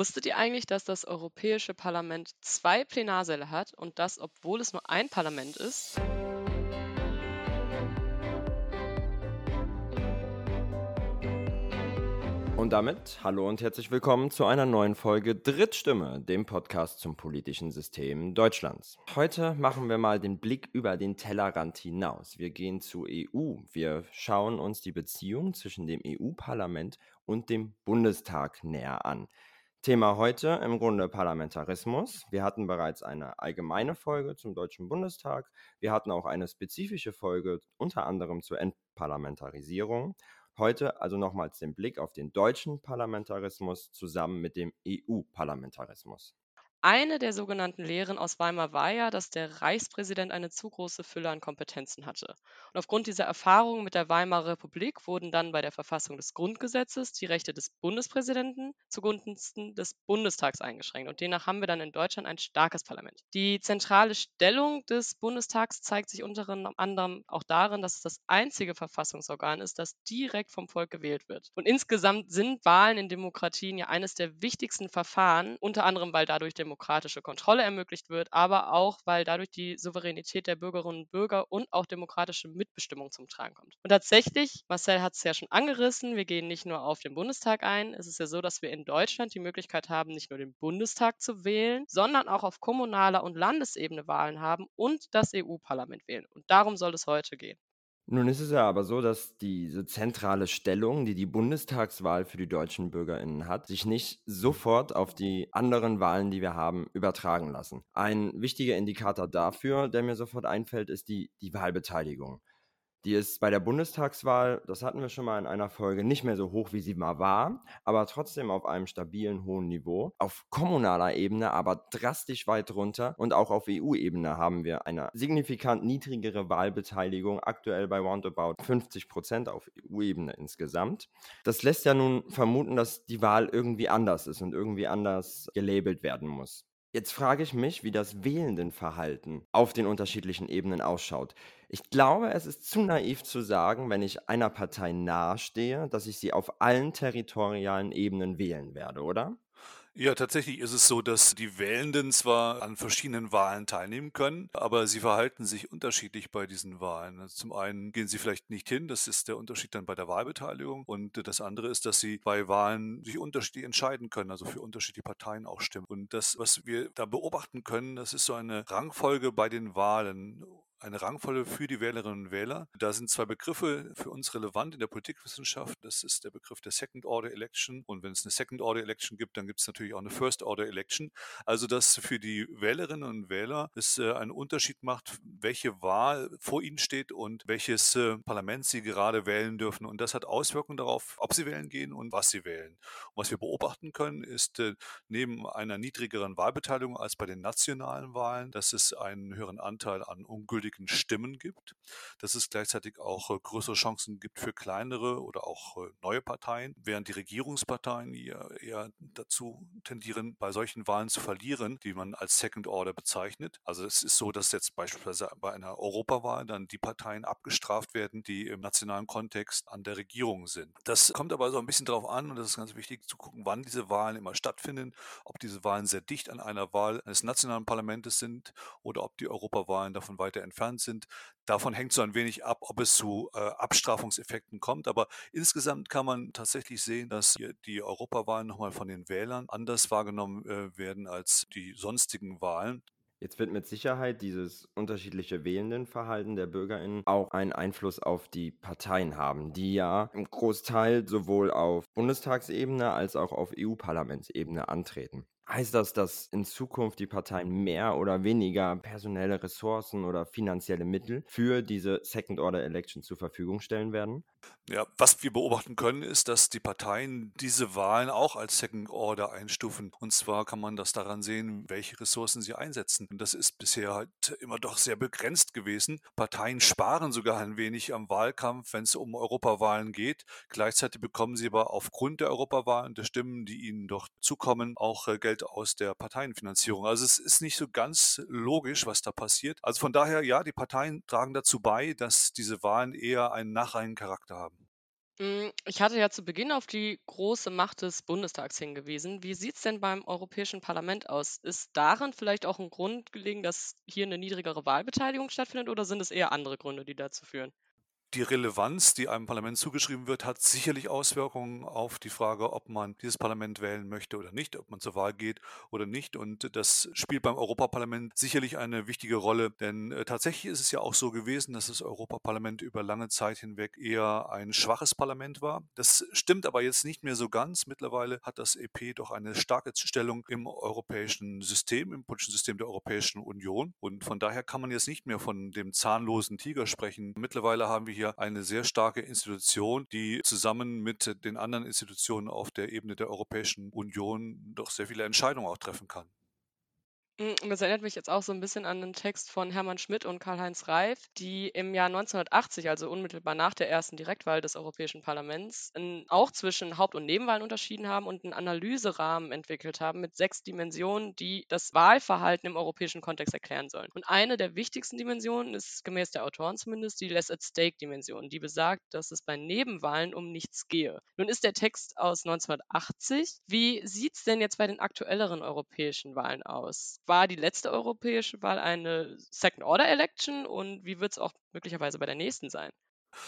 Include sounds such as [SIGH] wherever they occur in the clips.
Wusstet ihr eigentlich, dass das Europäische Parlament zwei Plenarsäle hat und das, obwohl es nur ein Parlament ist? Und damit hallo und herzlich willkommen zu einer neuen Folge Drittstimme, dem Podcast zum politischen System Deutschlands. Heute machen wir mal den Blick über den Tellerrand hinaus. Wir gehen zur EU. Wir schauen uns die Beziehung zwischen dem EU-Parlament und dem Bundestag näher an. Thema heute im Grunde Parlamentarismus. Wir hatten bereits eine allgemeine Folge zum Deutschen Bundestag. Wir hatten auch eine spezifische Folge unter anderem zur Entparlamentarisierung. Heute also nochmals den Blick auf den deutschen Parlamentarismus zusammen mit dem EU-Parlamentarismus. Eine der sogenannten Lehren aus Weimar war ja, dass der Reichspräsident eine zu große Fülle an Kompetenzen hatte. Und aufgrund dieser Erfahrungen mit der Weimarer Republik wurden dann bei der Verfassung des Grundgesetzes die Rechte des Bundespräsidenten zugunsten des Bundestags eingeschränkt. Und demnach haben wir dann in Deutschland ein starkes Parlament. Die zentrale Stellung des Bundestags zeigt sich unter anderem auch darin, dass es das einzige Verfassungsorgan ist, das direkt vom Volk gewählt wird. Und insgesamt sind Wahlen in Demokratien ja eines der wichtigsten Verfahren, unter anderem weil dadurch der demokratische Kontrolle ermöglicht wird, aber auch, weil dadurch die Souveränität der Bürgerinnen und Bürger und auch demokratische Mitbestimmung zum Tragen kommt. Und tatsächlich, Marcel hat es ja schon angerissen, wir gehen nicht nur auf den Bundestag ein. Es ist ja so, dass wir in Deutschland die Möglichkeit haben, nicht nur den Bundestag zu wählen, sondern auch auf kommunaler und Landesebene Wahlen haben und das EU-Parlament wählen. Und darum soll es heute gehen. Nun ist es ja aber so, dass diese zentrale Stellung, die die Bundestagswahl für die deutschen Bürgerinnen hat, sich nicht sofort auf die anderen Wahlen, die wir haben, übertragen lassen. Ein wichtiger Indikator dafür, der mir sofort einfällt, ist die, die Wahlbeteiligung. Die ist bei der Bundestagswahl, das hatten wir schon mal in einer Folge, nicht mehr so hoch, wie sie mal war, aber trotzdem auf einem stabilen hohen Niveau. Auf kommunaler Ebene aber drastisch weit runter und auch auf EU-Ebene haben wir eine signifikant niedrigere Wahlbeteiligung, aktuell bei roundabout 50 Prozent auf EU-Ebene insgesamt. Das lässt ja nun vermuten, dass die Wahl irgendwie anders ist und irgendwie anders gelabelt werden muss. Jetzt frage ich mich, wie das Wählendenverhalten auf den unterschiedlichen Ebenen ausschaut. Ich glaube, es ist zu naiv zu sagen, wenn ich einer Partei nahestehe, dass ich sie auf allen territorialen Ebenen wählen werde, oder? Ja, tatsächlich ist es so, dass die Wählenden zwar an verschiedenen Wahlen teilnehmen können, aber sie verhalten sich unterschiedlich bei diesen Wahlen. Also zum einen gehen sie vielleicht nicht hin, das ist der Unterschied dann bei der Wahlbeteiligung. Und das andere ist, dass sie bei Wahlen sich unterschiedlich entscheiden können, also für unterschiedliche Parteien auch stimmen. Und das, was wir da beobachten können, das ist so eine Rangfolge bei den Wahlen eine Rangfolge für die Wählerinnen und Wähler. Da sind zwei Begriffe für uns relevant in der Politikwissenschaft. Das ist der Begriff der Second Order Election. Und wenn es eine Second Order Election gibt, dann gibt es natürlich auch eine First Order Election. Also dass für die Wählerinnen und Wähler es äh, einen Unterschied macht, welche Wahl vor ihnen steht und welches äh, Parlament sie gerade wählen dürfen. Und das hat Auswirkungen darauf, ob sie wählen gehen und was sie wählen. Und was wir beobachten können, ist äh, neben einer niedrigeren Wahlbeteiligung als bei den nationalen Wahlen, dass es einen höheren Anteil an ungültigen ungültigen Stimmen gibt, dass es gleichzeitig auch äh, größere Chancen gibt für kleinere oder auch äh, neue Parteien, während die Regierungsparteien eher dazu tendieren, bei solchen Wahlen zu verlieren, die man als Second Order bezeichnet. Also es ist so, dass jetzt beispielsweise bei einer Europawahl dann die Parteien abgestraft werden, die im nationalen Kontext an der Regierung sind. Das kommt aber so ein bisschen darauf an, und das ist ganz wichtig zu gucken, wann diese Wahlen immer stattfinden, ob diese Wahlen sehr dicht an einer Wahl eines nationalen Parlaments sind oder ob die Europawahlen davon weiter entfernt entfernt sind. Davon hängt so ein wenig ab, ob es zu äh, Abstrafungseffekten kommt. Aber insgesamt kann man tatsächlich sehen, dass die, Europawahlen nochmal von den Wählern anders wahrgenommen äh, werden als die sonstigen Wahlen. Jetzt wird mit Sicherheit dieses unterschiedliche Wählendenverhalten der BürgerInnen auch einen Einfluss auf die Parteien haben, die ja im Großteil sowohl auf Bundestagsebene als auch auf EU-Parlamentsebene antreten. Heißt das, dass in Zukunft die Parteien mehr oder weniger personelle Ressourcen oder finanzielle Mittel für diese Second Order Election zur Verfügung stellen werden? Ja, was wir beobachten können, ist, dass die Parteien diese Wahlen auch als Second Order einstufen. Und zwar kann man das daran sehen, welche Ressourcen sie einsetzen. Und das ist bisher halt immer doch sehr begrenzt gewesen. Parteien sparen sogar ein wenig am Wahlkampf, wenn es um Europawahlen geht. Gleichzeitig bekommen sie aber aufgrund der Europawahlen, der Stimmen, die ihnen doch zukommen, auch äh, Geld aus der Parteienfinanzierung. Also es ist nicht so ganz logisch, was da passiert. Also von daher, ja, die Parteien tragen dazu bei, dass diese Wahlen eher einen Nachreincharakter haben. Hm, ich hatte ja zu Beginn auf die große Macht des Bundestags hingewiesen. Wie sieht es denn beim Europäischen Parlament aus? Ist darin vielleicht auch ein Grund gelegen, dass hier eine niedrigere Wahlbeteiligung stattfindet oder sind es eher andere Gründe, die dazu führen? Die Relevanz, die einem Parlament zugeschrieben wird, hat sicherlich Auswirkungen auf die Frage, ob man dieses Parlament wählen möchte oder nicht, ob man zur Wahl geht oder nicht. Und das spielt beim Europaparlament sicherlich eine wichtige Rolle, denn äh, tatsächlich ist es ja auch so gewesen, dass das Europaparlament über lange Zeit hinweg eher ein schwaches Parlament war. Das stimmt aber jetzt nicht mehr so ganz. Mittlerweile hat das EP doch eine starke Stellung im europäischen System, im politischen System der Europäischen Union. Und von daher kann man jetzt nicht mehr von dem zahnlosen Tiger sprechen. Mittlerweile haben wir hier eine sehr starke Institution, die zusammen mit den anderen Institutionen auf der Ebene der Europäischen Union doch sehr viele Entscheidungen auch treffen kann. Hm, das erinnert mich jetzt auch so ein bisschen an 'nen Text von Hermann Schmidt und Karl-Heinz Reif, die im Jahr 1980, also unmittelbar nach der ersten Direktwahl des Europäischen Parlaments, auch zwischen Haupt und Nebenwahlen unterschieden haben und einen Analyserahmen entwickelt haben mit 6 Dimensionen, die das Wahlverhalten im europäischen Kontext erklären sollen. Und eine der wichtigsten Dimensionen ist gemäß der Autoren zumindest die Less-at-Stake-Dimension, die besagt, dass es bei Nebenwahlen um nichts gehe. Nun ist der Text aus 1980. Wie sieht's denn jetzt bei den aktuelleren europäischen Wahlen aus? War die letzte europäische Wahl eine Second-Order-Election und wie wird es auch möglicherweise bei der nächsten sein?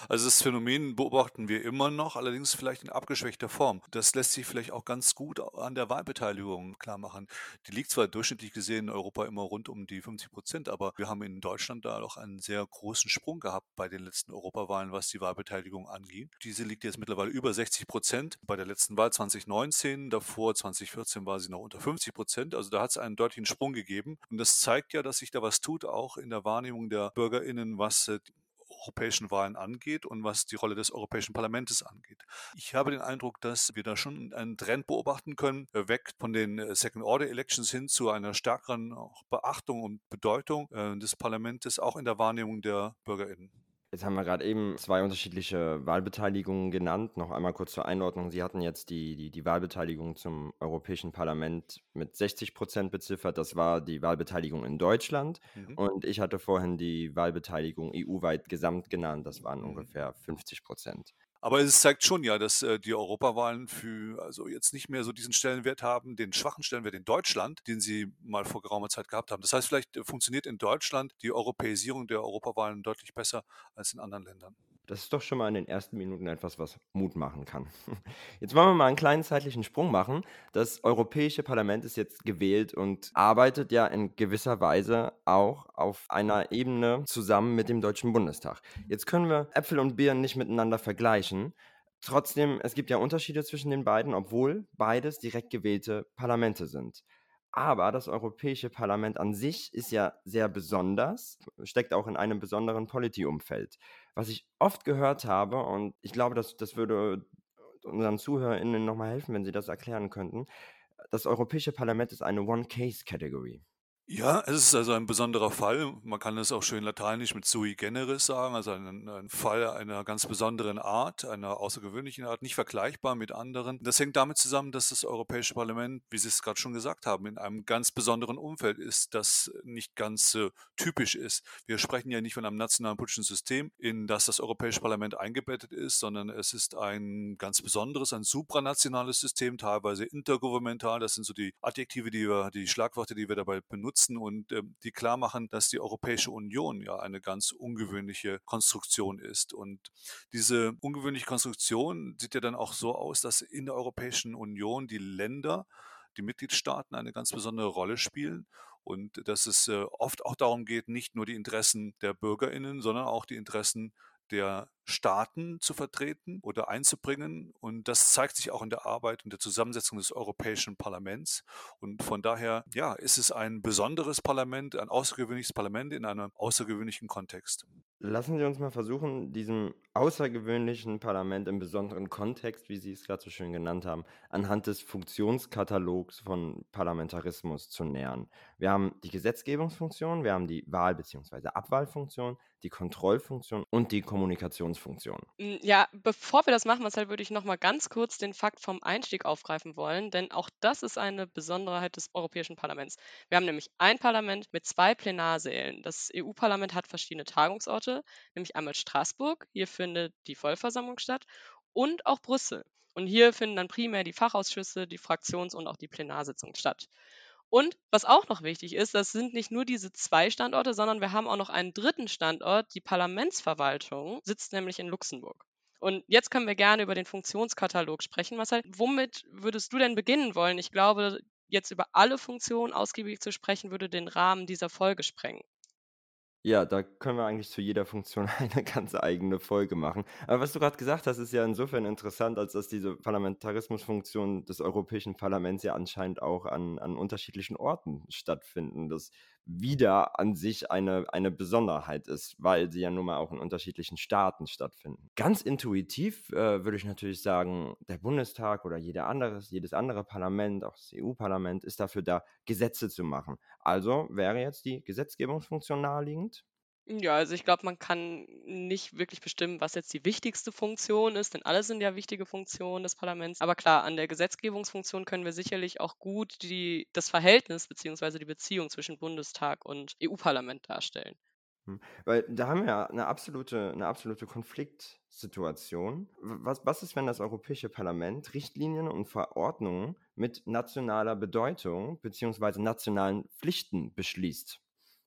Also das Phänomen beobachten wir immer noch, allerdings vielleicht in abgeschwächter Form. Das lässt sich vielleicht auch ganz gut an der Wahlbeteiligung klar machen. Die liegt zwar durchschnittlich gesehen in Europa immer rund um die 50 Prozent, aber wir haben in Deutschland da doch einen sehr großen Sprung gehabt bei den letzten Europawahlen, was die Wahlbeteiligung angeht. Diese liegt jetzt mittlerweile über 60 Prozent. Bei der letzten Wahl 2019, davor 2014 war sie noch unter 50 Prozent. Also da hat es einen deutlichen Sprung gegeben. Und das zeigt ja, dass sich da was tut, auch in der Wahrnehmung der BürgerInnen, was äh, europäischen Wahlen angeht und was die Rolle des Europäischen Parlaments angeht. Ich habe den Eindruck, dass wir da schon einen Trend beobachten können, äh, weg von den äh, Second-Order-Elections hin zu einer stärkeren Beachtung und Bedeutung äh, des Parlaments, auch in der Wahrnehmung der BürgerInnen. Jetzt haben wir gerade eben zwei unterschiedliche Wahlbeteiligungen genannt. Noch einmal kurz zur Einordnung. Sie hatten jetzt die, die, die Wahlbeteiligung zum Europäischen Parlament mit 60 Prozent beziffert. Das war die Wahlbeteiligung in Deutschland. Mhm. Und ich hatte vorhin die Wahlbeteiligung EU-weit gesamt genannt. Das waren mhm. ungefähr 50 Prozent. Aber es zeigt schon ja, dass äh, die Europawahlen für also jetzt nicht mehr so diesen Stellenwert haben, den schwachen Stellenwert in Deutschland, den sie mal vor geraumer Zeit gehabt haben. Das heißt, vielleicht äh, funktioniert in Deutschland die Europäisierung der Europawahlen deutlich besser als in anderen Ländern. Das ist doch schon mal in den ersten Minuten etwas, was Mut machen kann. [LAUGHS] Jetzt wollen wir mal einen kleinen zeitlichen Sprung machen. Das Europäische Parlament ist jetzt gewählt und arbeitet ja in gewisser Weise auch auf einer Ebene zusammen mit dem Deutschen Bundestag. Jetzt können wir Äpfel und Birnen nicht miteinander vergleichen. Trotzdem, es gibt ja Unterschiede zwischen den beiden, obwohl beides direkt gewählte Parlamente sind. Aber das Europäische Parlament an sich ist ja sehr besonders, steckt auch in einem besonderen Polity-Umfeld. Was ich oft gehört habe, und ich glaube, das, das würde unseren ZuhörerInnen nochmal helfen, wenn sie das erklären könnten. Das Europäische Parlament ist eine One-Case-Category. Ja, es ist also ein besonderer Fall. Man kann es auch schön lateinisch mit sui generis sagen, also ein, ein, Fall einer ganz besonderen Art, einer außergewöhnlichen Art, nicht vergleichbar mit anderen. Das hängt damit zusammen, dass das Europäische Parlament, wie Sie es gerade schon gesagt haben, in einem ganz besonderen Umfeld ist, das nicht ganz äh, typisch ist. Wir sprechen ja nicht von einem nationalen politischen System, in das das Europäische Parlament eingebettet ist, sondern es ist ein ganz besonderes, ein supranationales System, teilweise intergouvernemental. Das sind so die Adjektive, die wir, die Schlagworte, die wir dabei benutzen nutzen und äh, die klar machen, dass die Europäische Union ja eine ganz ungewöhnliche Konstruktion ist. Und diese ungewöhnliche Konstruktion sieht ja dann auch so aus, dass in der Europäischen Union die Länder, die Mitgliedstaaten eine ganz besondere Rolle spielen und dass es äh, oft auch darum geht, nicht nur die Interessen der Bürgerinnen, sondern auch die Interessen der Staaten zu vertreten oder einzubringen. Und das zeigt sich auch in der Arbeit und der Zusammensetzung des Europäischen Parlaments. Und von daher, ja, ist es ein besonderes Parlament, ein außergewöhnliches Parlament in einem außergewöhnlichen Kontext. Lassen Sie uns mal versuchen, diesem außergewöhnlichen Parlament im besonderen Kontext, wie Sie es gerade so schön genannt haben, anhand des Funktionskatalogs von Parlamentarismus zu nähern. Wir haben die Gesetzgebungsfunktion, wir haben die Wahl- bzw. Abwahlfunktion, die Kontrollfunktion und die Kommunikationsfunktion. Hm, ja, bevor wir das machen, Marcel, würde ich noch mal ganz kurz den Fakt vom Einstieg aufgreifen wollen, denn auch das ist eine Besonderheit des Europäischen Parlaments. Wir haben nämlich ein Parlament mit zwei Plenarsälen. Das EU-Parlament hat verschiedene Tagungsorte, nämlich einmal Straßburg, hier findet die Vollversammlung statt, und auch Brüssel. Und hier finden dann primär die Fachausschüsse, die Fraktions- und auch die Plenarsitzungen statt. Und was auch noch wichtig ist, das sind nicht nur diese zwei Standorte, sondern wir haben auch noch einen dritten Standort. Die Parlamentsverwaltung sitzt nämlich in Luxemburg. Und jetzt können wir gerne über den Funktionskatalog sprechen. Marcel, womit würdest du denn beginnen wollen? Ich glaube, jetzt über alle Funktionen ausgiebig zu sprechen, würde den Rahmen dieser Folge sprengen. Ja, da können wir eigentlich zu jeder Funktion [LAUGHS] eine ganz eigene Folge machen. Aber was du gerade gesagt hast, ist ja insofern interessant, als dass diese Parlamentarismusfunktionen des Europäischen Parlaments ja anscheinend auch an, an unterschiedlichen Orten stattfinden. Das wieder an sich eine, eine Besonderheit ist, weil sie ja nun mal auch in unterschiedlichen Staaten stattfinden. Ganz intuitiv äh, würde ich natürlich sagen, der Bundestag oder jeder anderes, jedes andere Parlament, auch das EU-Parlament, ist dafür da, Gesetze zu machen. Also wäre jetzt die Gesetzgebungsfunktion naheliegend? Ja, also ich glaube, man kann nicht wirklich bestimmen, was jetzt die wichtigste Funktion ist, denn alle sind ja wichtige Funktionen des Parlaments. Aber klar, an der Gesetzgebungsfunktion können wir sicherlich auch gut die, das Verhältnis bzw. die Beziehung zwischen Bundestag und EU-Parlament darstellen. Hm, weil da haben wir ja eine absolute, eine absolute Konfliktsituation. Was, was ist, wenn das Europäische Parlament Richtlinien und Verordnungen mit nationaler Bedeutung bzw. nationalen Pflichten beschließt?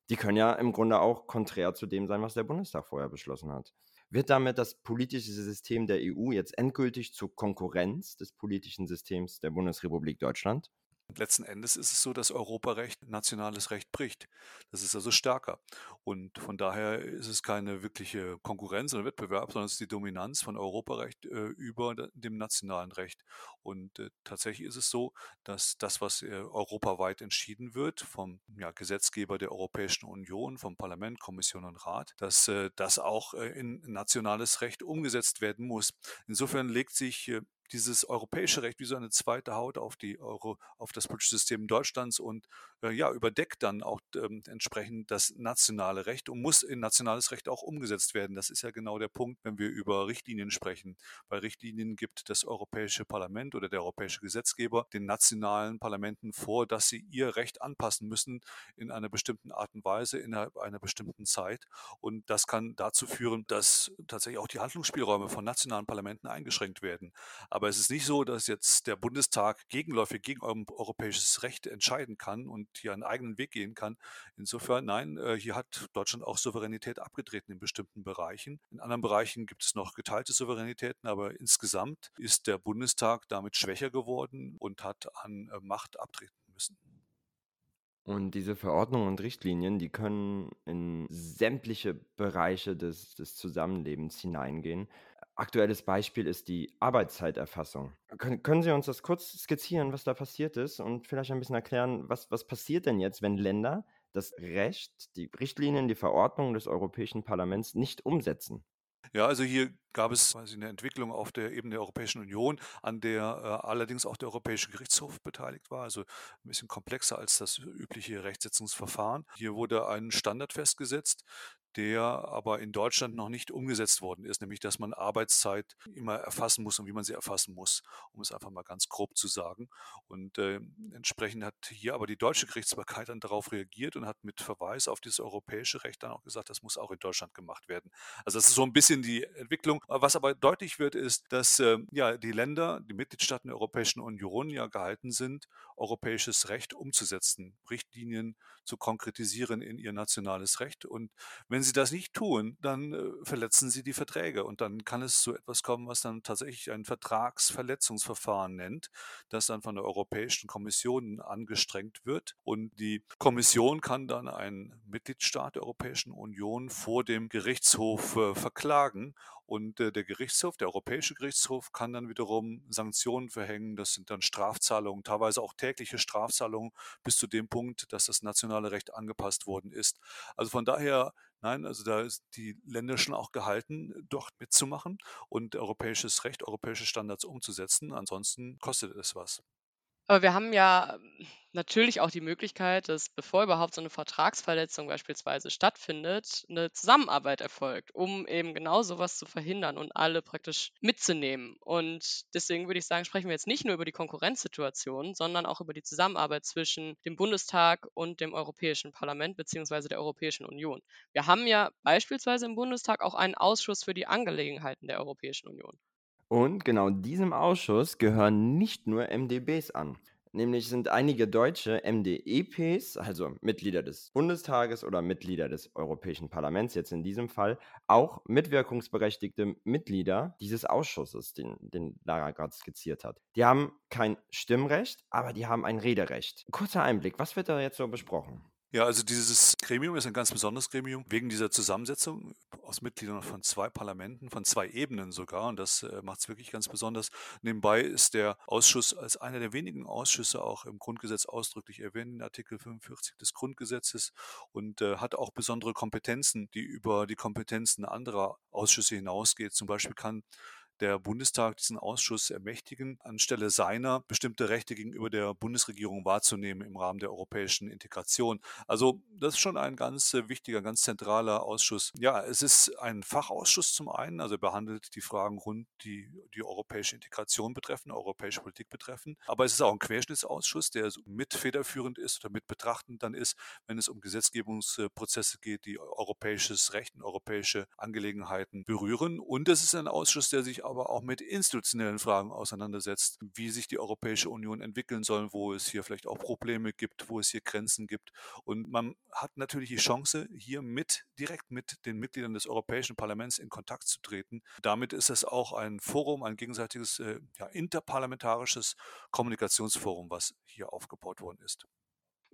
Die können ja im Grunde auch konträr zu dem sein, was der Bundestag vorher beschlossen hat. Wird damit das politische System der EU jetzt endgültig zur Konkurrenz des politischen Systems der Bundesrepublik Deutschland? Letzten Endes ist es so, dass Europarecht nationales Recht bricht. Das ist also stärker. Und von daher ist es keine wirkliche Konkurrenz oder Wettbewerb, sondern es ist die Dominanz von Europarecht äh, über dem nationalen Recht. Und äh, tatsächlich ist es so, dass das, was äh, europaweit entschieden wird vom ja, Gesetzgeber der Europäischen Union, vom Parlament, Kommission und Rat, dass äh, das auch äh, in nationales Recht umgesetzt werden muss. Insofern legt sich äh, dieses europäische Recht wie so eine zweite Haut auf die Euro, auf das politische System Deutschlands und äh, ja, überdeckt dann auch ähm, entsprechend das nationale Recht und muss in nationales Recht auch umgesetzt werden. Das ist ja genau der Punkt, wenn wir über Richtlinien sprechen. Bei Richtlinien gibt das Europäische Parlament oder der europäische Gesetzgeber den nationalen Parlamenten vor, dass sie ihr Recht anpassen müssen in einer bestimmten Art und Weise innerhalb einer bestimmten Zeit. Und das kann dazu führen, dass tatsächlich auch die Handlungsspielräume von nationalen Parlamenten eingeschränkt werden. Aber es ist nicht so, dass jetzt der Bundestag gegenläufig gegen europäisches Recht entscheiden kann und hier einen eigenen Weg gehen kann. Insofern, nein, äh, hier hat Deutschland auch Souveränität abgetreten in bestimmten Bereichen. In anderen Bereichen gibt es noch geteilte Souveränitäten, aber insgesamt ist der Bundestag damit schwächer geworden und hat an äh, Macht abtreten müssen. Und diese Verordnungen und Richtlinien, die können in sämtliche Bereiche des, des Zusammenlebens hineingehen. Aktuelles Beispiel ist die Arbeitszeiterfassung. Können, können Sie uns das kurz skizzieren, was da passiert ist und vielleicht ein bisschen erklären, was, was passiert denn jetzt, wenn Länder das Recht, die Richtlinien, die Verordnungen des Europäischen Parlaments nicht umsetzen? Ja, also hier gab es quasi eine Entwicklung auf der Ebene der Europäischen Union, an der äh, allerdings auch der Europäische Gerichtshof beteiligt war, also ein bisschen komplexer als das übliche Rechtsetzungsverfahren. Hier wurde ein Standard festgesetzt, der aber in Deutschland noch nicht umgesetzt worden ist, nämlich dass man Arbeitszeit immer erfassen muss und wie man sie erfassen muss, um es einfach mal ganz grob zu sagen. Und äh, entsprechend hat hier aber die deutsche Gerichtsbarkeit dann darauf reagiert und hat mit Verweis auf dieses europäische Recht dann auch gesagt, das muss auch in Deutschland gemacht werden. Also das ist so ein bisschen die Entwicklung. Was aber deutlich wird, ist, dass äh, ja die Länder, die Mitgliedstaaten der Europäischen Union ja gehalten sind, europäisches Recht umzusetzen, Richtlinien zu konkretisieren in ihr nationales Recht. Und wenn sie das nicht tun, dann äh, verletzen sie die Verträge und dann kann es zu etwas kommen, was dann tatsächlich ein Vertragsverletzungsverfahren nennt, das dann von der Europäischen Kommission angestrengt wird und die Kommission kann dann einen Mitgliedstaat der Europäischen Union vor dem Gerichtshof äh, verklagen und äh, der Gerichtshof, der Europäische Gerichtshof, kann dann wiederum Sanktionen verhängen. Das sind dann Strafzahlungen, teilweise auch tägliche Strafzahlungen bis zu dem Punkt, dass das nationale Recht angepasst worden ist. Also von daher Nein, also da ist die Länder schon auch gehalten, dort mitzumachen und europäisches Recht, europäische Standards umzusetzen. Ansonsten kostet es was. Aber wir haben ja natürlich auch die Möglichkeit, dass bevor überhaupt so eine Vertragsverletzung beispielsweise stattfindet, eine Zusammenarbeit erfolgt, um eben genau so was zu verhindern und alle praktisch mitzunehmen. Und deswegen würde ich sagen, sprechen wir jetzt nicht nur über die Konkurrenzsituation, sondern auch über die Zusammenarbeit zwischen dem Bundestag und dem Europäischen Parlament beziehungsweise der Europäischen Union. Wir haben ja beispielsweise im Bundestag auch einen Ausschuss für die Angelegenheiten der Europäischen Union. Und genau diesem Ausschuss gehören nicht nur MdBs an. Nämlich sind einige deutsche MdEPs, also Mitglieder des Bundestages oder Mitglieder des Europäischen Parlaments, jetzt in diesem Fall, auch mitwirkungsberechtigte Mitglieder dieses Ausschusses, den, den Lara gerade skizziert hat. Die haben kein Stimmrecht, aber die haben ein Rederecht. Kurzer Einblick, was wird da jetzt so besprochen? Ja, also dieses Gremium ist ein ganz besonderes Gremium wegen dieser Zusammensetzung aus Mitgliedern von zwei Parlamenten, von zwei Ebenen sogar. Und das äh, macht es wirklich ganz besonders. Nebenbei ist der Ausschuss als einer der wenigen Ausschüsse auch im Grundgesetz ausdrücklich erwähnt, in Artikel 45 des Grundgesetzes und äh, hat auch besondere Kompetenzen, die über die Kompetenzen anderer Ausschüsse hinausgeht. Zum Beispiel kann der Bundestag diesen Ausschuss ermächtigen, anstelle seiner bestimmte Rechte gegenüber der Bundesregierung wahrzunehmen im Rahmen der europäischen Integration. Also das ist schon ein ganz äh, wichtiger, ganz zentraler Ausschuss. Ja, es ist ein Fachausschuss zum einen, also er behandelt die Fragen rund die die europäische Integration betreffen, europäische Politik betreffen. Aber es ist auch ein Querschnittsausschuss, der mit federführend ist oder mit betrachtend dann ist, wenn es um Gesetzgebungsprozesse geht, die europäisches Recht und europäische Angelegenheiten berühren. Und es ist ein Ausschuss, der sich aber auch mit institutionellen Fragen auseinandersetzt, wie sich die Europäische Union entwickeln soll, wo es hier vielleicht auch Probleme gibt, wo es hier Grenzen gibt. Und man hat natürlich die Chance, hier mit direkt mit den Mitgliedern des Europäischen Parlaments in Kontakt zu treten. Damit ist es auch ein Forum, ein gegenseitiges äh, ja, interparlamentarisches Kommunikationsforum, was hier aufgebaut worden ist.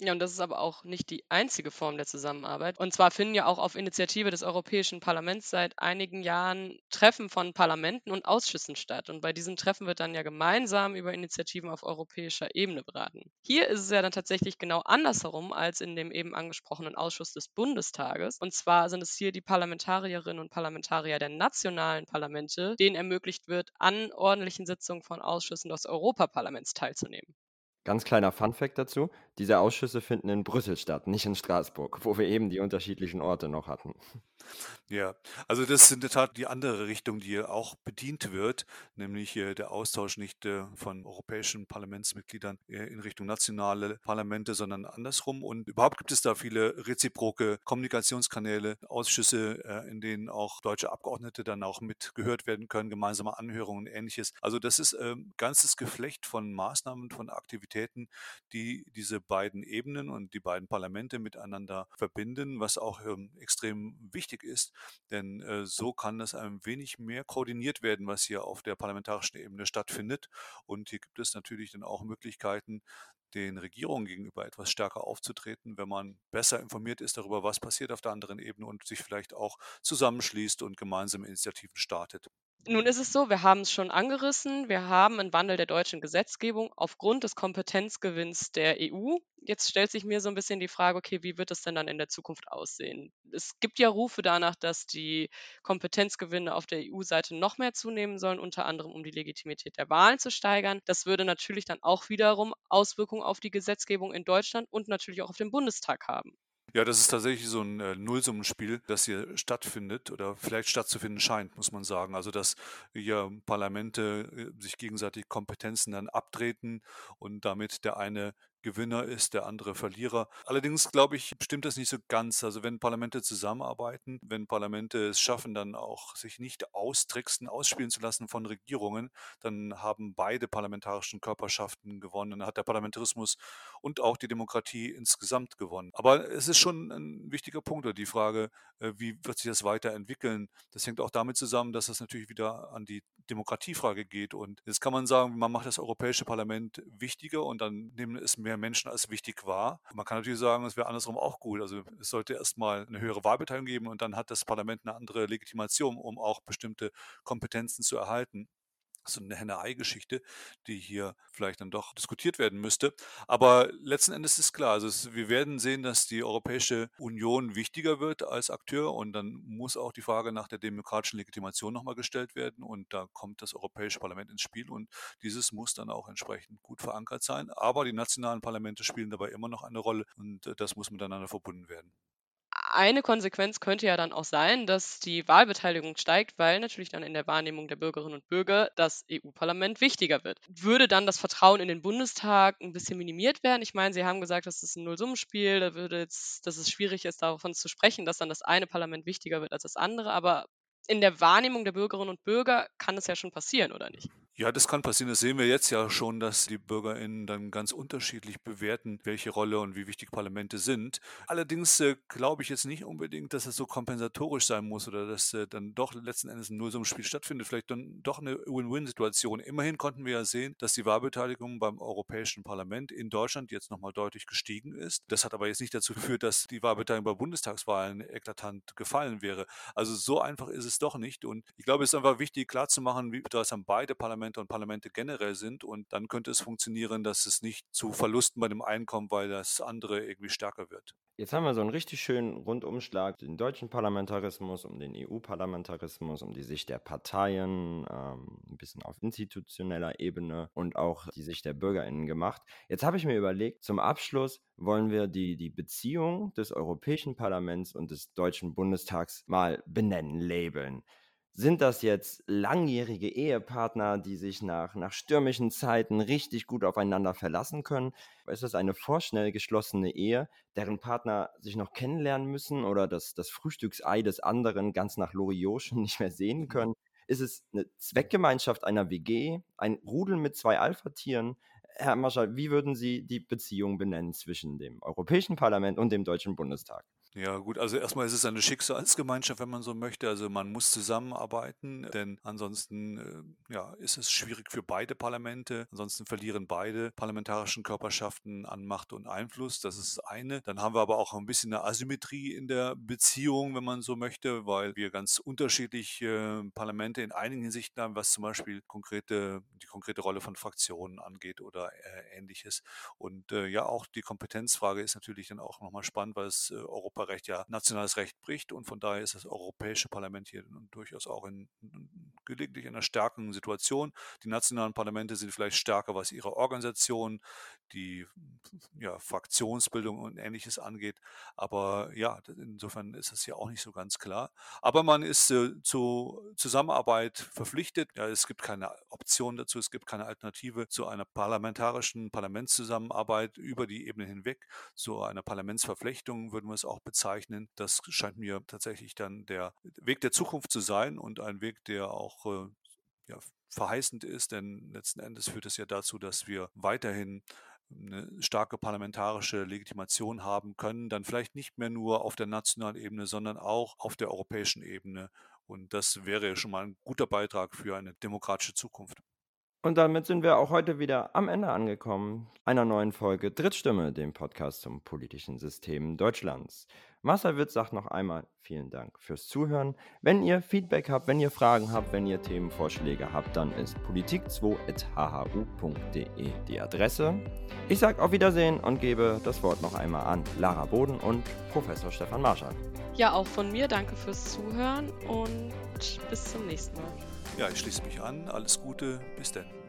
Ja, und das ist aber auch nicht die einzige Form der Zusammenarbeit. Und zwar finden ja auch auf Initiative des Europäischen Parlaments seit einigen Jahren Treffen von Parlamenten und Ausschüssen statt. Und bei diesen Treffen wird dann ja gemeinsam über Initiativen auf europäischer Ebene beraten. Hier ist es ja dann tatsächlich genau andersherum als in dem eben angesprochenen Ausschuss des Bundestages. Und zwar sind es hier die Parlamentarierinnen und Parlamentarier der nationalen Parlamente, denen ermöglicht wird, an ordentlichen Sitzungen von Ausschüssen des Europaparlaments teilzunehmen. Ganz kleiner Funfact dazu: Diese Ausschüsse finden in Brüssel statt, nicht in Straßburg, wo wir eben die unterschiedlichen Orte noch hatten. Ja, also das ist in der Tat die andere Richtung, die hier auch bedient wird, nämlich äh, der Austausch nicht äh, von europäischen Parlamentsmitgliedern äh, in Richtung nationale Parlamente, sondern andersrum. Und überhaupt gibt es da viele reziproke Kommunikationskanäle, Ausschüsse, in denen auch deutsche Abgeordnete dann auch mitgehört werden können, gemeinsame Anhörungen und ähnliches. Also das ist ein ähm, ganzes Geflecht von Maßnahmen, von Aktivitäten, die diese beiden Ebenen und die beiden Parlamente miteinander verbinden, was auch ähm, extrem wichtig ist. Denn äh, so kann das ein wenig mehr koordiniert werden, was hier auf der parlamentarischen Ebene stattfindet. Und hier gibt es natürlich dann auch Möglichkeiten, den Regierungen gegenüber etwas stärker aufzutreten, wenn man besser informiert ist darüber, was passiert auf der anderen Ebene und sich vielleicht auch zusammenschließt und gemeinsame Initiativen startet. Nun ist es so, wir haben es schon angerissen, wir haben einen Wandel der deutschen Gesetzgebung aufgrund des Kompetenzgewinns der EU. Jetzt stellt sich mir so ein bisschen die Frage, okay, wie wird es denn dann in der Zukunft aussehen? Es gibt ja Rufe danach, dass die Kompetenzgewinne auf der EU-Seite noch mehr zunehmen sollen, unter anderem um die Legitimität der Wahlen zu steigern. Das würde natürlich dann auch wiederum Auswirkungen auf die Gesetzgebung in Deutschland und natürlich auch auf den Bundestag haben. Ja, das ist tatsächlich so ein äh, Nullsummenspiel, das hier stattfindet oder vielleicht stattzufinden scheint, muss man sagen. Also, dass hier Parlamente äh, sich gegenseitig Kompetenzen dann abtreten und damit der eine Gewinner ist, der andere Verlierer. Allerdings glaube ich, stimmt das nicht so ganz. Also wenn Parlamente zusammenarbeiten, wenn Parlamente es schaffen, dann auch sich nicht austricksen, ausspielen zu lassen von Regierungen, dann haben beide parlamentarischen Körperschaften gewonnen. Dann hat der Parlamentarismus und auch die Demokratie insgesamt gewonnen. Aber es ist schon ein wichtiger Punkt, oder die Frage, äh, wie wird sich das weiterentwickeln? Das hängt auch damit zusammen, dass das natürlich wieder an die Demokratiefrage geht. Und jetzt kann man sagen, man macht das Europäische Parlament wichtiger und dann nehmen es mehr Menschen als wichtig wahr. Man kann natürlich sagen, es wäre andersrum auch gut. Also es sollte erstmal eine höhere Wahlbeteiligung geben und dann hat das Parlament eine andere Legitimation, um auch bestimmte Kompetenzen zu erhalten so eine Henne-Ei-Geschichte, die hier vielleicht dann doch diskutiert werden müsste. Aber letzten Endes ist klar, also wir werden sehen, dass die Europäische Union wichtiger wird als Akteur und dann muss auch die Frage nach der demokratischen Legitimation nochmal gestellt werden und da kommt das Europäische Parlament ins Spiel und dieses muss dann auch entsprechend gut verankert sein. Aber die nationalen Parlamente spielen dabei immer noch eine Rolle und äh, das muss miteinander verbunden werden eine Konsequenz könnte ja dann auch sein, dass die Wahlbeteiligung steigt, weil natürlich dann in der Wahrnehmung der Bürgerinnen und Bürger das EU-Parlament wichtiger wird. Würde dann das Vertrauen in den Bundestag ein bisschen minimiert werden? Ich meine, Sie haben gesagt, das ist ein Nullsummenspiel, da würde jetzt, dass es schwierig ist, davon zu sprechen, dass dann das eine Parlament wichtiger wird als das andere, aber in der Wahrnehmung der Bürgerinnen und Bürger kann es ja schon passieren, oder nicht? Ja, das kann passieren. Das sehen wir jetzt ja schon, dass die BürgerInnen dann ganz unterschiedlich bewerten, welche Rolle und wie wichtig Parlamente sind. Allerdings äh, glaube ich jetzt nicht unbedingt, dass es so kompensatorisch sein muss oder dass äh, dann doch letzten Endes ein Nullsummenspiel stattfindet. Vielleicht dann doch eine Win-Win-Situation. Immerhin konnten wir ja sehen, dass die Wahlbeteiligung beim Europäischen Parlament in Deutschland jetzt nochmal deutlich gestiegen ist. Das hat aber jetzt nicht dazu geführt, dass die Wahlbeteiligung bei Bundestagswahlen eklatant gefallen wäre. Also so einfach ist es doch nicht. Und ich glaube, es ist einfach wichtig klarzumachen, wie das an beide Parlamente Parlamente und Parlamente generell sind. Und dann könnte es funktionieren, dass es nicht zu Verlusten bei dem Einkommen, weil das andere irgendwie stärker wird. Jetzt haben wir so einen richtig schönen Rundumschlag, den deutschen Parlamentarismus, um den EU-Parlamentarismus, um die Sicht der Parteien, ähm, ein bisschen auf institutioneller Ebene und auch die Sicht der BürgerInnen gemacht. Jetzt habe ich mir überlegt, zum Abschluss wollen wir die, die Beziehung des Europäischen Parlaments und des Deutschen Bundestags mal benennen, labeln. Sind das jetzt langjährige Ehepartner, die sich nach, nach stürmischen Zeiten richtig gut aufeinander verlassen können? Ist das eine vorschnell geschlossene Ehe, deren Partner sich noch kennenlernen müssen oder das, das Frühstücksei des anderen ganz nach Loriot schon [LAUGHS] nicht mehr sehen können? Ist es eine Zweckgemeinschaft einer WG, ein Rudel mit zwei Alpha-Tieren? Herr Marschall, wie würden Sie die Beziehung benennen zwischen dem Europäischen Parlament und dem Deutschen Bundestag? Ja, gut, also erstmal ist es eine Schicksalsgemeinschaft, wenn man so möchte. Also man muss zusammenarbeiten, denn ansonsten äh, ja, ist es schwierig für beide Parlamente. Ansonsten verlieren beide parlamentarischen Körperschaften an Macht und Einfluss. Das ist eine. Dann haben wir aber auch ein bisschen eine Asymmetrie in der Beziehung, wenn man so möchte, weil wir ganz unterschiedliche Parlamente in einigen Hinsichten haben, was zum Beispiel konkrete, die konkrete Rolle von Fraktionen angeht oder äh, ähnliches. Und äh, ja, auch die Kompetenzfrage ist natürlich dann auch nochmal spannend, weil es äh, Europa Europarecht ja nationales Recht bricht und von daher ist das Europäische Parlament hier durchaus auch in, gelegentlich in einer starken Situation. Die nationalen Parlamente sind vielleicht stärker, was ihre Organisation, die ja, Fraktionsbildung und ähnliches angeht. Aber ja, insofern ist es ja auch nicht so ganz klar. Aber man ist äh, zur Zusammenarbeit verpflichtet. Ja, es gibt keine Option dazu, es gibt keine Alternative zu einer parlamentarischen Parlamentszusammenarbeit über die Ebene hinweg. Zu einer Parlamentsverflechtung würden wir es auch bezeichnen. Das scheint mir tatsächlich dann der Weg der Zukunft zu sein und ein Weg, der auch äh, ja, verheißend ist, denn letzten Endes führt es ja dazu, dass wir weiterhin eine starke parlamentarische Legitimation haben können, dann vielleicht nicht mehr nur auf der nationalen Ebene, sondern auch auf der europäischen Ebene. Und das wäre schon mal ein guter Beitrag für eine demokratische Zukunft. Und damit sind wir auch heute wieder am Ende angekommen einer neuen Folge Drittstimme, dem Podcast zum politischen System Deutschlands. Marcel Witt sagt noch einmal vielen Dank fürs Zuhören. Wenn ihr Feedback habt, wenn ihr Fragen habt, wenn ihr Themenvorschläge habt, dann ist politik2.hhu.de die Adresse. Ich sage auf Wiedersehen und gebe das Wort noch einmal an Lara Boden und Professor Stefan Marschall. Ja, auch von mir danke fürs Zuhören und bis zum nächsten Mal. Ja, ich schließe mich an. Alles Gute. Bis dann.